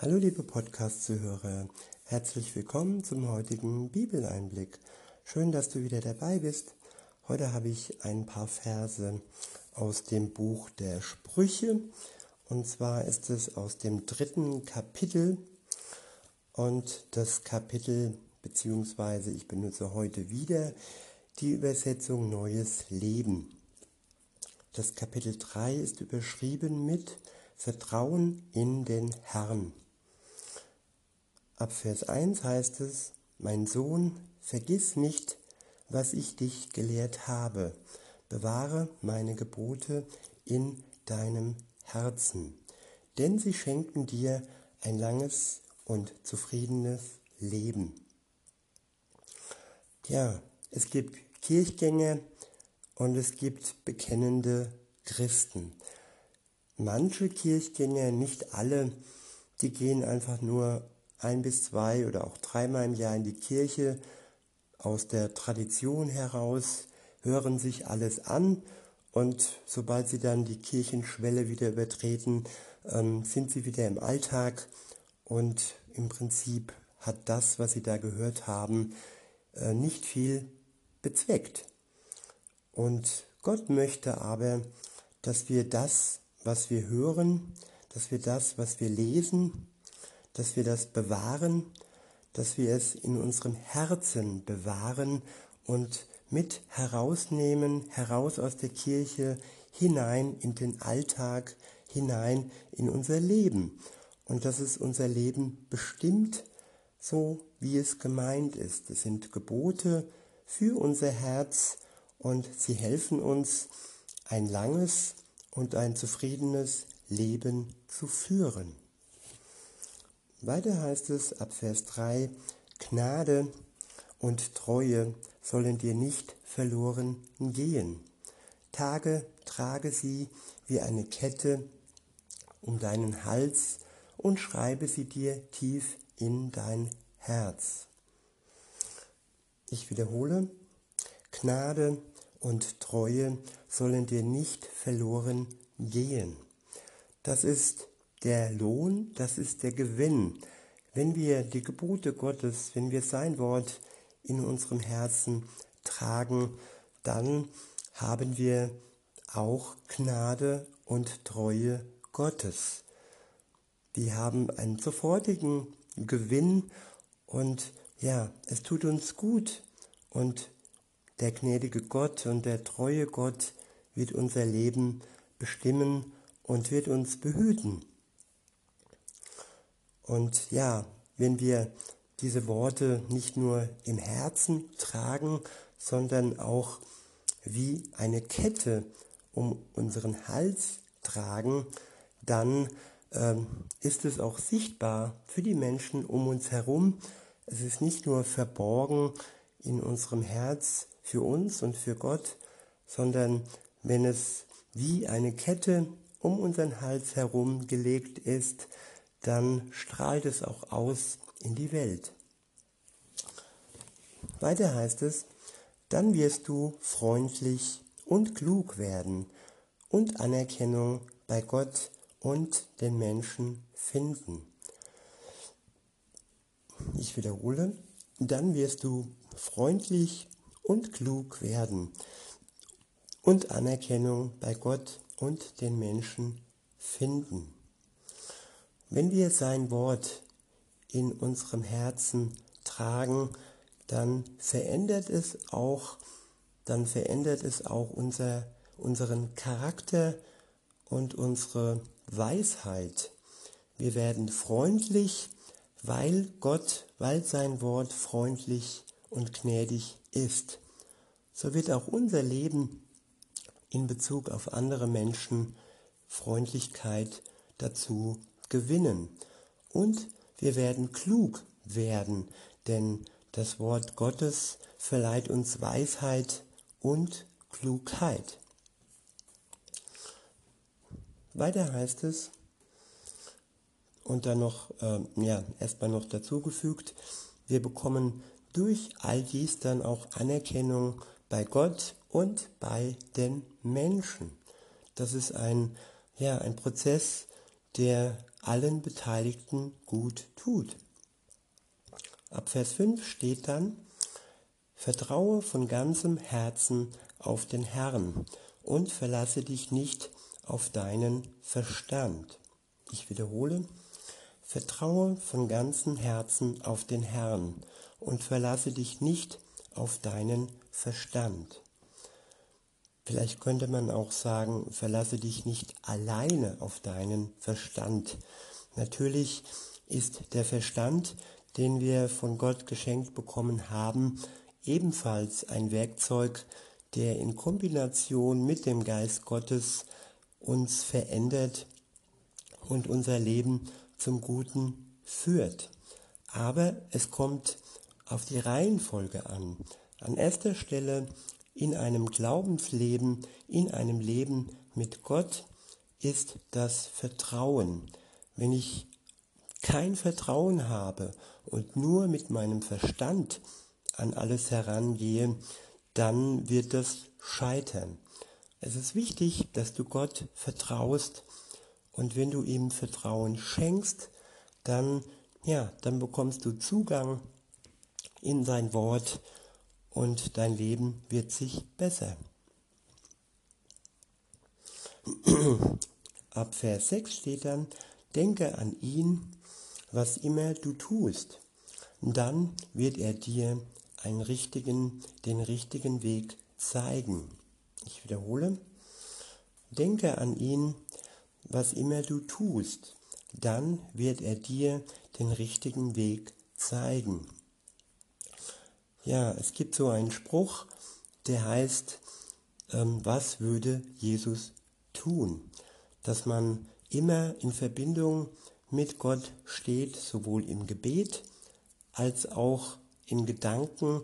Hallo liebe Podcast-Zuhörer, herzlich willkommen zum heutigen Bibeleinblick. Schön, dass du wieder dabei bist. Heute habe ich ein paar Verse aus dem Buch der Sprüche und zwar ist es aus dem dritten Kapitel und das Kapitel beziehungsweise ich benutze heute wieder die Übersetzung Neues Leben. Das Kapitel 3 ist überschrieben mit Vertrauen in den Herrn. Ab Vers 1 heißt es, mein Sohn, vergiss nicht, was ich dich gelehrt habe, bewahre meine Gebote in deinem Herzen, denn sie schenken dir ein langes und zufriedenes Leben. Ja, es gibt Kirchgänger und es gibt bekennende Christen. Manche Kirchgänger, nicht alle, die gehen einfach nur ein bis zwei oder auch dreimal im Jahr in die Kirche aus der Tradition heraus, hören sich alles an und sobald sie dann die Kirchenschwelle wieder übertreten, ähm, sind sie wieder im Alltag und im Prinzip hat das, was sie da gehört haben, äh, nicht viel bezweckt. Und Gott möchte aber, dass wir das, was wir hören, dass wir das, was wir lesen, dass wir das bewahren, dass wir es in unserem Herzen bewahren und mit herausnehmen, heraus aus der Kirche, hinein in den Alltag, hinein in unser Leben. Und dass es unser Leben bestimmt, so wie es gemeint ist. Es sind Gebote für unser Herz und sie helfen uns, ein langes und ein zufriedenes Leben zu führen. Weiter heißt es ab Vers 3, Gnade und Treue sollen dir nicht verloren gehen. Tage trage sie wie eine Kette um deinen Hals und schreibe sie dir tief in dein Herz. Ich wiederhole, Gnade und Treue sollen dir nicht verloren gehen. Das ist der Lohn, das ist der Gewinn. Wenn wir die Gebote Gottes, wenn wir sein Wort in unserem Herzen tragen, dann haben wir auch Gnade und Treue Gottes. Wir haben einen sofortigen Gewinn und ja, es tut uns gut und der gnädige Gott und der treue Gott wird unser Leben bestimmen und wird uns behüten. Und ja, wenn wir diese Worte nicht nur im Herzen tragen, sondern auch wie eine Kette um unseren Hals tragen, dann ähm, ist es auch sichtbar für die Menschen um uns herum. Es ist nicht nur verborgen in unserem Herz für uns und für Gott, sondern wenn es wie eine Kette um unseren Hals herum gelegt ist, dann strahlt es auch aus in die Welt. Weiter heißt es, dann wirst du freundlich und klug werden und Anerkennung bei Gott und den Menschen finden. Ich wiederhole, dann wirst du freundlich und klug werden und Anerkennung bei Gott und den Menschen finden. Wenn wir sein Wort in unserem Herzen tragen, dann verändert es auch, dann verändert es auch unser, unseren Charakter und unsere Weisheit. Wir werden freundlich, weil Gott, weil sein Wort freundlich und gnädig ist. So wird auch unser Leben in Bezug auf andere Menschen Freundlichkeit dazu gewinnen. Und wir werden klug werden, denn das Wort Gottes verleiht uns Weisheit und Klugheit. Weiter heißt es, und dann noch, äh, ja, erstmal noch dazugefügt, wir bekommen durch all dies dann auch Anerkennung bei Gott und bei den Menschen. Das ist ein, ja, ein Prozess, der allen Beteiligten gut tut. Ab Vers 5 steht dann, Vertraue von ganzem Herzen auf den Herrn und verlasse dich nicht auf deinen Verstand. Ich wiederhole, vertraue von ganzem Herzen auf den Herrn und verlasse dich nicht auf deinen Verstand. Vielleicht könnte man auch sagen, verlasse dich nicht alleine auf deinen Verstand. Natürlich ist der Verstand, den wir von Gott geschenkt bekommen haben, ebenfalls ein Werkzeug, der in Kombination mit dem Geist Gottes uns verändert und unser Leben zum Guten führt. Aber es kommt auf die Reihenfolge an. An erster Stelle in einem Glaubensleben, in einem Leben mit Gott ist das Vertrauen. Wenn ich kein Vertrauen habe und nur mit meinem Verstand an alles herangehe, dann wird das scheitern. Es ist wichtig, dass du Gott vertraust und wenn du ihm Vertrauen schenkst, dann ja, dann bekommst du Zugang in sein Wort und dein Leben wird sich besser. Ab Vers 6 steht dann, denke an ihn, was immer du tust, dann wird er dir einen richtigen, den richtigen Weg zeigen. Ich wiederhole, denke an ihn, was immer du tust, dann wird er dir den richtigen Weg zeigen. Ja, es gibt so einen Spruch, der heißt, ähm, was würde Jesus tun? Dass man immer in Verbindung mit Gott steht, sowohl im Gebet als auch in Gedanken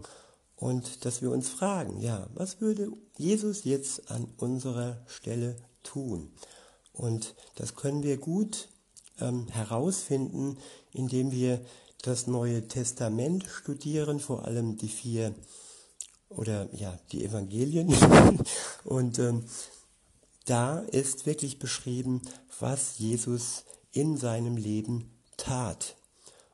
und dass wir uns fragen, ja, was würde Jesus jetzt an unserer Stelle tun? Und das können wir gut ähm, herausfinden, indem wir das Neue Testament studieren, vor allem die vier oder ja, die Evangelien. und ähm, da ist wirklich beschrieben, was Jesus in seinem Leben tat.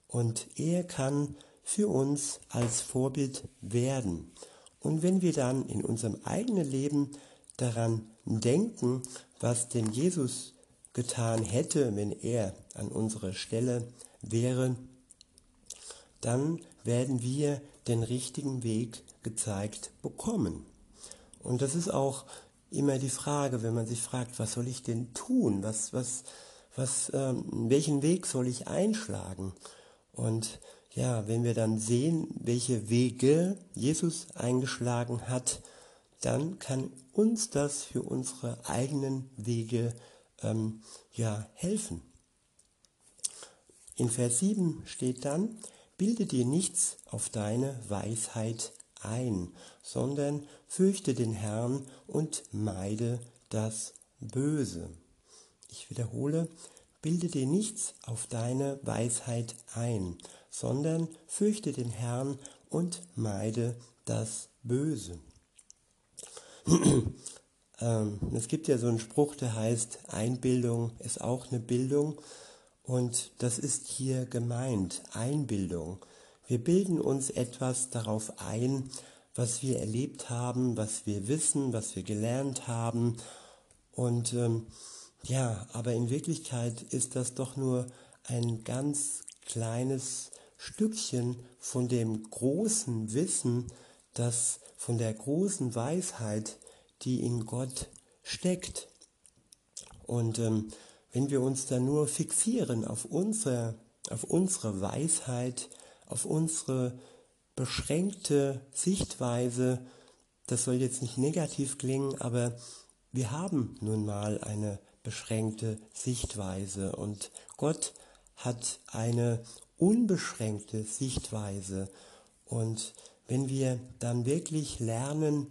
Und er kann für uns als Vorbild werden. Und wenn wir dann in unserem eigenen Leben daran denken, was denn Jesus getan hätte, wenn er an unserer Stelle wäre, dann werden wir den richtigen Weg gezeigt bekommen. Und das ist auch immer die Frage, wenn man sich fragt, was soll ich denn tun? Was, was, was, ähm, welchen Weg soll ich einschlagen? Und ja, wenn wir dann sehen, welche Wege Jesus eingeschlagen hat, dann kann uns das für unsere eigenen Wege ähm, ja, helfen. In Vers 7 steht dann, bilde dir nichts auf deine Weisheit ein, sondern fürchte den Herrn und meide das Böse. Ich wiederhole, bilde dir nichts auf deine Weisheit ein, sondern fürchte den Herrn und meide das Böse. ähm, es gibt ja so einen Spruch, der heißt, Einbildung ist auch eine Bildung. Und das ist hier gemeint, Einbildung. Wir bilden uns etwas darauf ein, was wir erlebt haben, was wir wissen, was wir gelernt haben. Und ähm, ja, aber in Wirklichkeit ist das doch nur ein ganz kleines Stückchen von dem großen Wissen, das von der großen Weisheit, die in Gott steckt. Und ähm, wenn wir uns da nur fixieren auf unsere, auf unsere Weisheit, auf unsere beschränkte Sichtweise, das soll jetzt nicht negativ klingen, aber wir haben nun mal eine beschränkte Sichtweise und Gott hat eine unbeschränkte Sichtweise. Und wenn wir dann wirklich lernen,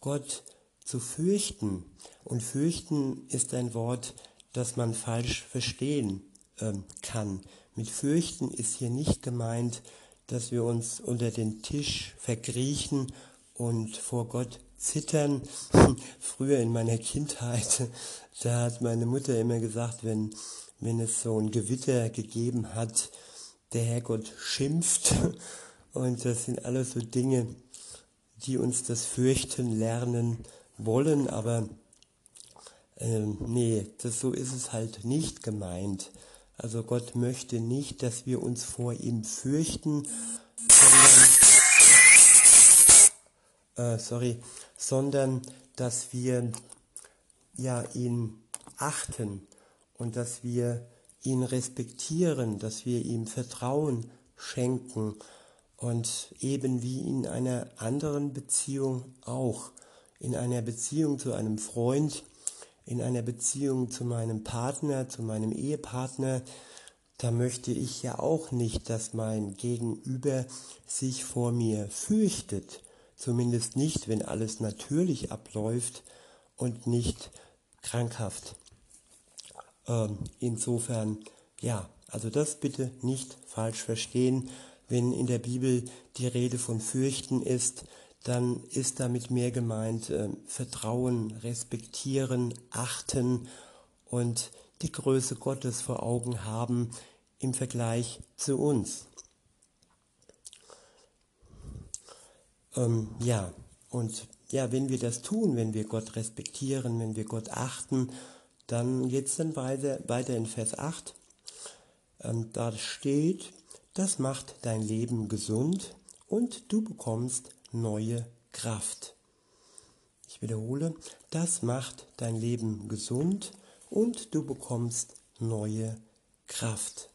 Gott zu fürchten, und fürchten ist ein Wort, das man falsch verstehen ähm, kann. Mit fürchten ist hier nicht gemeint, dass wir uns unter den Tisch verkriechen und vor Gott zittern. Früher in meiner Kindheit, da hat meine Mutter immer gesagt, wenn, wenn es so ein Gewitter gegeben hat, der Herrgott schimpft. Und das sind alles so Dinge, die uns das Fürchten lernen wollen, aber äh, nee, das, so ist es halt nicht gemeint. Also Gott möchte nicht, dass wir uns vor ihm fürchten, sondern, äh, sorry, sondern dass wir ja ihn achten und dass wir ihn respektieren, dass wir ihm Vertrauen schenken und eben wie in einer anderen Beziehung auch, in einer Beziehung zu einem Freund, in einer Beziehung zu meinem Partner, zu meinem Ehepartner, da möchte ich ja auch nicht, dass mein Gegenüber sich vor mir fürchtet, zumindest nicht, wenn alles natürlich abläuft und nicht krankhaft. Ähm, insofern, ja, also das bitte nicht falsch verstehen. Wenn in der Bibel die Rede von Fürchten ist, dann ist damit mehr gemeint äh, Vertrauen, respektieren, achten und die Größe Gottes vor Augen haben im Vergleich zu uns. Ähm, ja, und ja, wenn wir das tun, wenn wir Gott respektieren, wenn wir Gott achten, dann geht es dann weiter, weiter in Vers 8. Ähm, da steht, das macht dein Leben gesund und du bekommst neue Kraft. Ich wiederhole, das macht dein Leben gesund und du bekommst neue Kraft.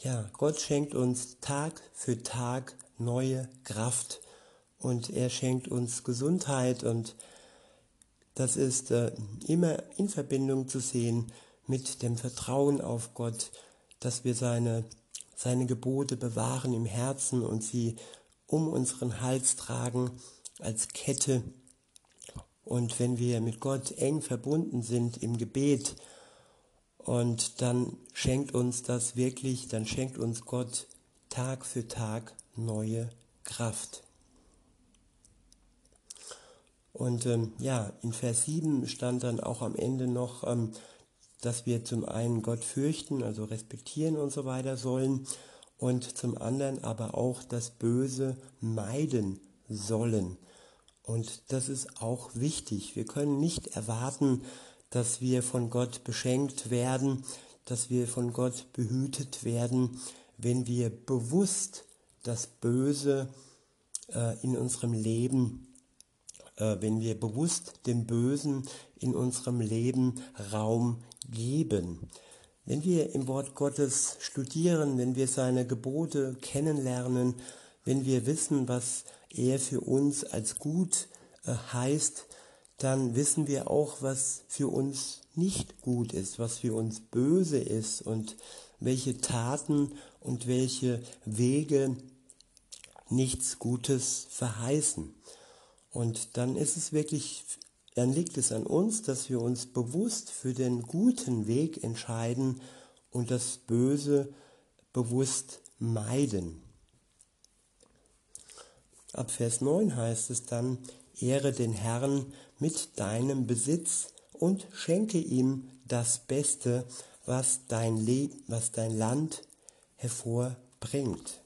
Ja, Gott schenkt uns Tag für Tag neue Kraft und er schenkt uns Gesundheit und das ist äh, immer in Verbindung zu sehen mit dem Vertrauen auf Gott, dass wir seine seine Gebote bewahren im Herzen und sie um unseren Hals tragen als Kette. Und wenn wir mit Gott eng verbunden sind im Gebet, und dann schenkt uns das wirklich, dann schenkt uns Gott Tag für Tag neue Kraft. Und ähm, ja, in Vers 7 stand dann auch am Ende noch, ähm, dass wir zum einen Gott fürchten, also respektieren und so weiter sollen und zum anderen aber auch das Böse meiden sollen. Und das ist auch wichtig. Wir können nicht erwarten, dass wir von Gott beschenkt werden, dass wir von Gott behütet werden, wenn wir bewusst das Böse äh, in unserem Leben, äh, wenn wir bewusst dem Bösen in unserem Leben Raum geben. Wenn wir im Wort Gottes studieren, wenn wir seine Gebote kennenlernen, wenn wir wissen, was er für uns als gut äh, heißt, dann wissen wir auch, was für uns nicht gut ist, was für uns böse ist und welche Taten und welche Wege nichts Gutes verheißen. Und dann ist es wirklich dann liegt es an uns, dass wir uns bewusst für den guten Weg entscheiden und das Böse bewusst meiden. Ab Vers 9 heißt es dann, Ehre den Herrn mit deinem Besitz und schenke ihm das Beste, was dein, Le was dein Land hervorbringt.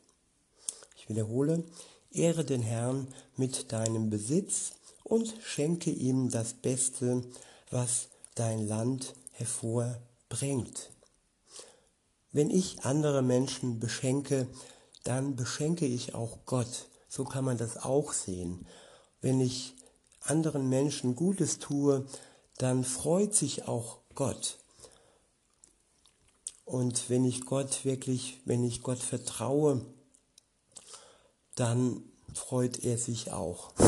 Ich wiederhole, Ehre den Herrn mit deinem Besitz und schenke ihm das Beste, was dein Land hervorbringt. Wenn ich andere Menschen beschenke, dann beschenke ich auch Gott. So kann man das auch sehen. Wenn ich anderen Menschen Gutes tue, dann freut sich auch Gott. Und wenn ich Gott wirklich, wenn ich Gott vertraue, dann freut er sich auch.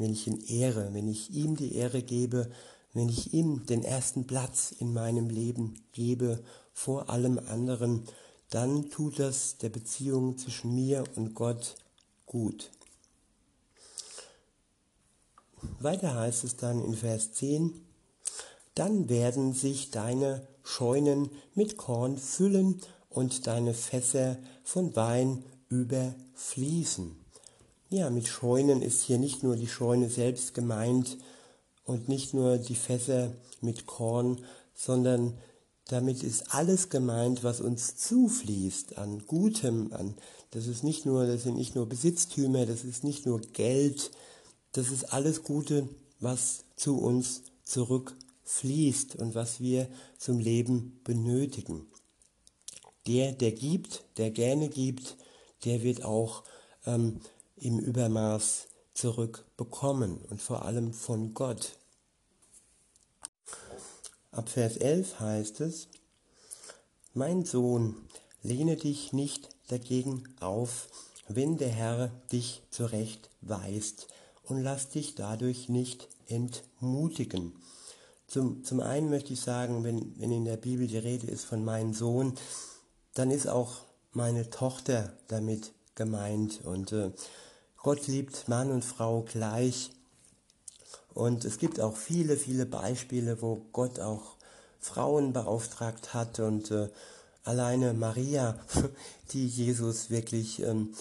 wenn ich ihn ehre, wenn ich ihm die Ehre gebe, wenn ich ihm den ersten Platz in meinem Leben gebe vor allem anderen, dann tut das der Beziehung zwischen mir und Gott gut. Weiter heißt es dann in Vers 10, dann werden sich deine Scheunen mit Korn füllen und deine Fässer von Wein überfließen. Ja, mit Scheunen ist hier nicht nur die Scheune selbst gemeint und nicht nur die Fässer mit Korn, sondern damit ist alles gemeint, was uns zufließt an Gutem, an das ist nicht nur, das sind nicht nur Besitztümer, das ist nicht nur Geld, das ist alles Gute, was zu uns zurückfließt und was wir zum Leben benötigen. Der, der gibt, der gerne gibt, der wird auch ähm, im Übermaß zurückbekommen und vor allem von Gott. Ab Vers 11 heißt es, Mein Sohn, lehne dich nicht dagegen auf, wenn der Herr dich zurecht weist und lass dich dadurch nicht entmutigen. Zum, zum einen möchte ich sagen, wenn, wenn in der Bibel die Rede ist von meinem Sohn, dann ist auch meine Tochter damit gemeint. Und äh, Gott liebt Mann und Frau gleich. Und es gibt auch viele, viele Beispiele, wo Gott auch Frauen beauftragt hat und äh, alleine Maria, die Jesus wirklich ähm,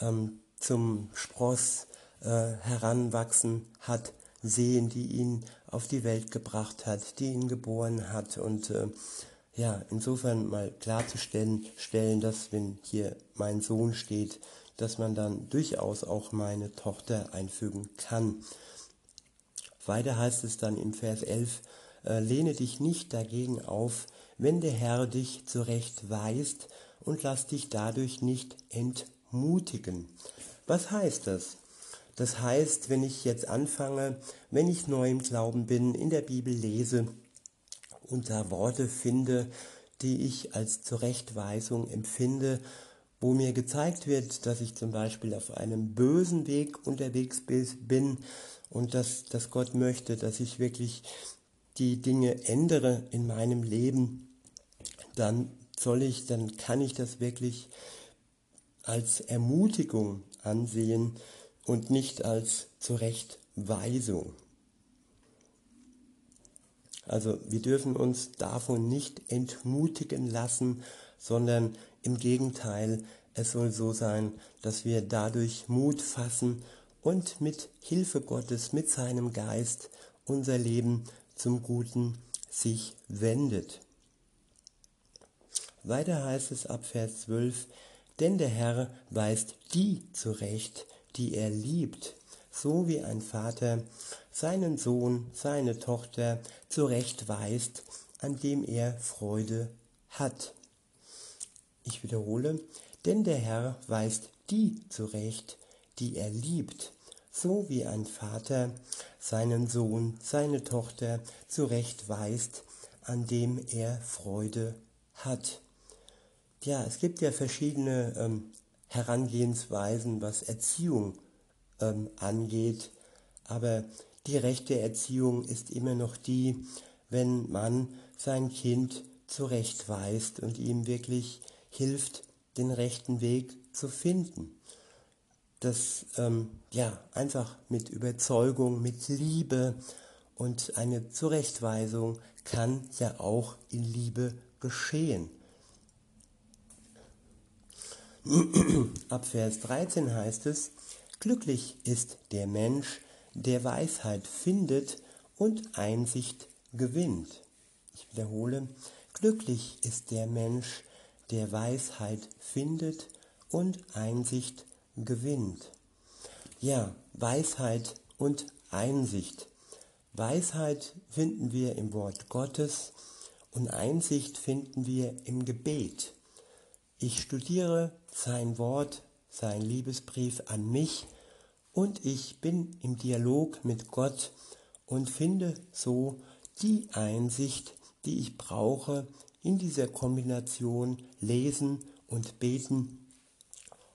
ähm, zum Spross äh, heranwachsen hat sehen, die ihn auf die Welt gebracht hat, die ihn geboren hat und äh, ja, insofern mal klarzustellen, stellen, dass wenn hier mein Sohn steht, dass man dann durchaus auch meine Tochter einfügen kann. Weiter heißt es dann im Vers 11, äh, lehne dich nicht dagegen auf, wenn der Herr dich zurecht weist und lass dich dadurch nicht entmutigen. Was heißt das? Das heißt, wenn ich jetzt anfange, wenn ich neu im Glauben bin, in der Bibel lese und da Worte finde, die ich als Zurechtweisung empfinde, wo mir gezeigt wird, dass ich zum Beispiel auf einem bösen Weg unterwegs bin und dass, dass Gott möchte, dass ich wirklich die Dinge ändere in meinem Leben, dann soll ich, dann kann ich das wirklich als Ermutigung ansehen und nicht als Zurechtweisung. Also wir dürfen uns davon nicht entmutigen lassen, sondern im Gegenteil, es soll so sein, dass wir dadurch Mut fassen und mit Hilfe Gottes, mit seinem Geist unser Leben zum Guten sich wendet. Weiter heißt es ab Vers 12, denn der Herr weist die zurecht, die er liebt, so wie ein Vater seinen Sohn, seine Tochter zurechtweist, an dem er Freude hat. Ich wiederhole, denn der Herr weist die zurecht, die er liebt, so wie ein Vater seinen Sohn, seine Tochter zurechtweist, an dem er Freude hat. Ja, es gibt ja verschiedene ähm, Herangehensweisen, was Erziehung ähm, angeht, aber die rechte Erziehung ist immer noch die, wenn man sein Kind zurechtweist und ihm wirklich hilft, den rechten Weg zu finden das ähm, ja einfach mit Überzeugung, mit Liebe und eine Zurechtweisung kann ja auch in Liebe geschehen. Ab Vers 13 heißt es, glücklich ist der Mensch, der Weisheit findet und Einsicht gewinnt. Ich wiederhole, glücklich ist der Mensch, der Weisheit findet und Einsicht gewinnt. Ja, Weisheit und Einsicht. Weisheit finden wir im Wort Gottes und Einsicht finden wir im Gebet. Ich studiere sein Wort, sein Liebesbrief an mich und ich bin im Dialog mit Gott und finde so die Einsicht, die ich brauche in dieser Kombination Lesen und Beten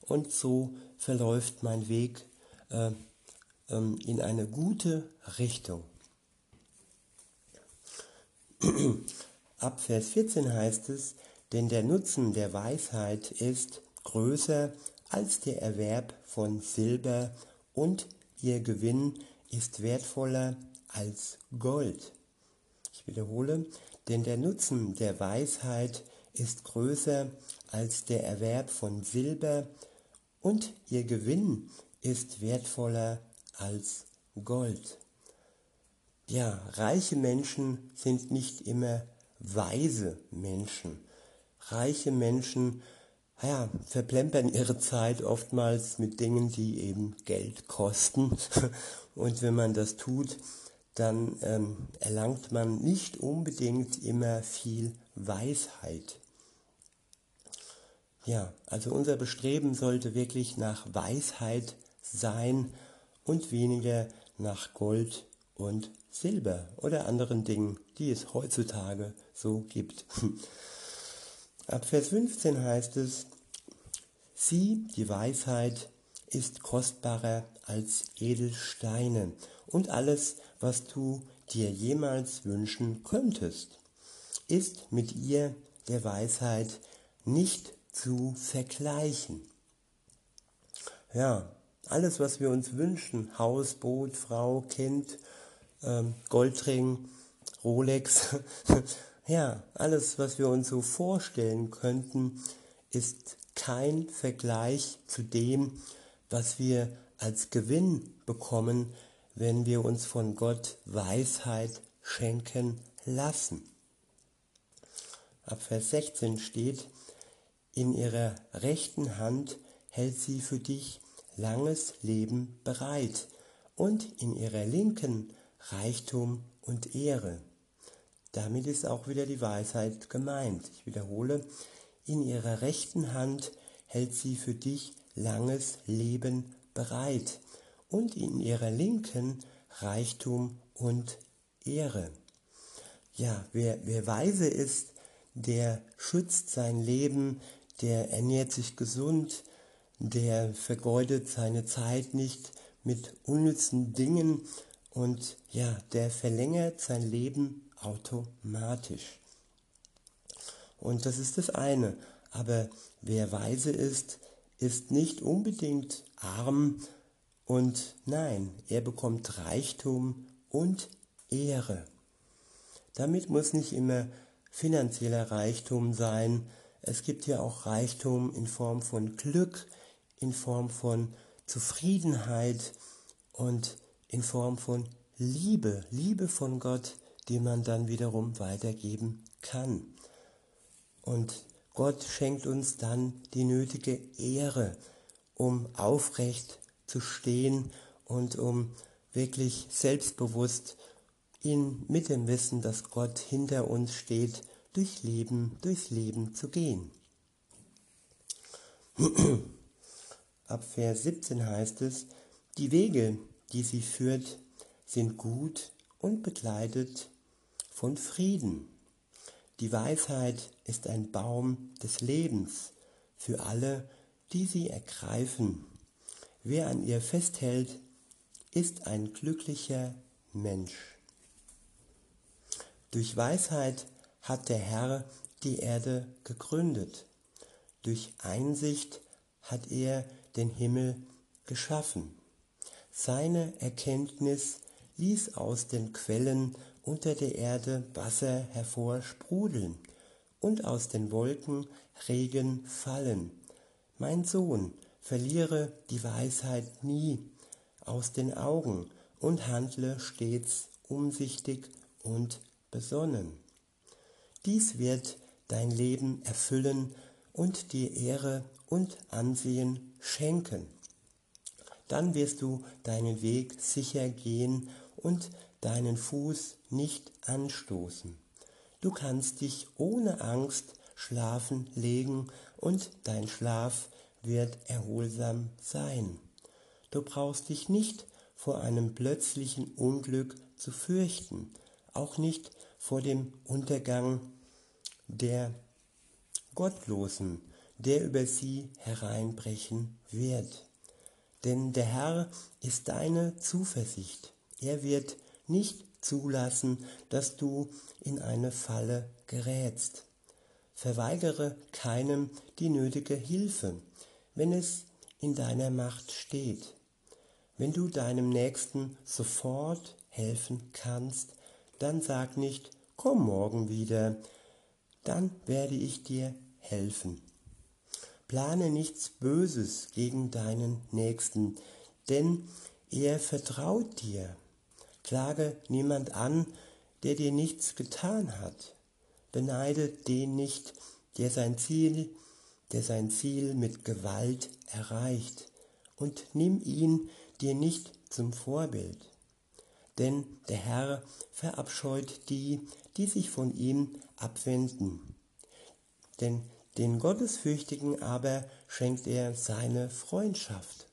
und so verläuft mein Weg äh, ähm, in eine gute Richtung. Ab Vers 14 heißt es, denn der Nutzen der Weisheit ist größer als der Erwerb von Silber und ihr Gewinn ist wertvoller als Gold. Ich wiederhole, denn der Nutzen der Weisheit ist größer als der Erwerb von Silber und ihr Gewinn ist wertvoller als Gold. Ja, reiche Menschen sind nicht immer weise Menschen. Reiche Menschen ja, verplempern ihre Zeit oftmals mit Dingen, die eben Geld kosten. Und wenn man das tut, dann ähm, erlangt man nicht unbedingt immer viel Weisheit. Ja, also unser Bestreben sollte wirklich nach Weisheit sein und weniger nach Gold und Silber oder anderen Dingen, die es heutzutage so gibt. Ab Vers 15 heißt es, sie, die Weisheit, ist kostbarer als Edelsteine und alles, was du dir jemals wünschen könntest, ist mit ihr der Weisheit nicht zu vergleichen. Ja, alles, was wir uns wünschen, Haus, Boot, Frau, Kind, ähm, Goldring, Rolex, Ja, alles, was wir uns so vorstellen könnten, ist kein Vergleich zu dem, was wir als Gewinn bekommen, wenn wir uns von Gott Weisheit schenken lassen. Ab Vers 16 steht, in ihrer rechten Hand hält sie für dich langes Leben bereit und in ihrer linken Reichtum und Ehre. Damit ist auch wieder die Weisheit gemeint. Ich wiederhole, in ihrer rechten Hand hält sie für dich langes Leben bereit und in ihrer linken Reichtum und Ehre. Ja, wer, wer weise ist, der schützt sein Leben, der ernährt sich gesund, der vergeudet seine Zeit nicht mit unnützen Dingen und ja, der verlängert sein Leben automatisch. Und das ist das eine. Aber wer weise ist, ist nicht unbedingt arm und nein, er bekommt Reichtum und Ehre. Damit muss nicht immer finanzieller Reichtum sein. Es gibt ja auch Reichtum in Form von Glück, in Form von Zufriedenheit und in Form von Liebe, Liebe von Gott, die man dann wiederum weitergeben kann. Und Gott schenkt uns dann die nötige Ehre, um aufrecht zu stehen und um wirklich selbstbewusst in, mit dem Wissen, dass Gott hinter uns steht, durch Leben, durchs Leben zu gehen. Ab Vers 17 heißt es, die Wege, die sie führt, sind gut und begleitet von Frieden. Die Weisheit ist ein Baum des Lebens für alle, die sie ergreifen. Wer an ihr festhält, ist ein glücklicher Mensch. Durch Weisheit hat der Herr die Erde gegründet. Durch Einsicht hat er den Himmel geschaffen. Seine Erkenntnis ließ aus den Quellen unter der Erde Wasser hervorsprudeln und aus den Wolken Regen fallen. Mein Sohn, verliere die Weisheit nie aus den Augen und handle stets umsichtig und besonnen. Dies wird dein Leben erfüllen und dir Ehre und Ansehen schenken. Dann wirst du deinen Weg sicher gehen und deinen Fuß nicht anstoßen. Du kannst dich ohne Angst schlafen legen und dein Schlaf wird erholsam sein. Du brauchst dich nicht vor einem plötzlichen Unglück zu fürchten, auch nicht vor dem Untergang der Gottlosen, der über sie hereinbrechen wird. Denn der Herr ist deine Zuversicht. Er wird nicht zulassen, dass du in eine Falle gerätst. Verweigere keinem die nötige Hilfe, wenn es in deiner Macht steht. Wenn du deinem Nächsten sofort helfen kannst, dann sag nicht, komm morgen wieder, dann werde ich dir helfen. Plane nichts Böses gegen deinen Nächsten, denn er vertraut dir. Klage niemand an, der dir nichts getan hat. Beneide den nicht, der sein Ziel, der sein Ziel mit Gewalt erreicht, und nimm ihn dir nicht zum Vorbild. Denn der Herr verabscheut die, die sich von ihm abwenden. Denn den Gottesfürchtigen aber schenkt er seine Freundschaft.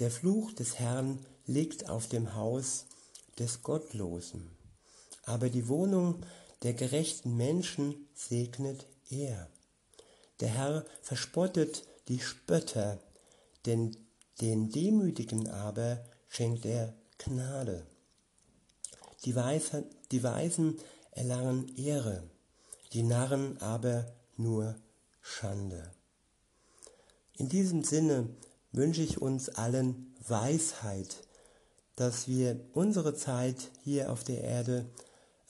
Der Fluch des Herrn liegt auf dem Haus des Gottlosen, aber die Wohnung der gerechten Menschen segnet er. Der Herr verspottet die Spötter, denn den Demütigen aber schenkt er Gnade. Die, Weise, die Weisen erlangen Ehre, die Narren aber nur Schande. In diesem Sinne wünsche ich uns allen Weisheit, dass wir unsere Zeit hier auf der Erde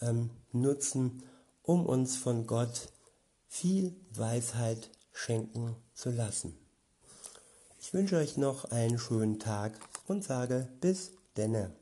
ähm, nutzen, um uns von Gott viel Weisheit schenken zu lassen. Ich wünsche euch noch einen schönen Tag und sage bis denne.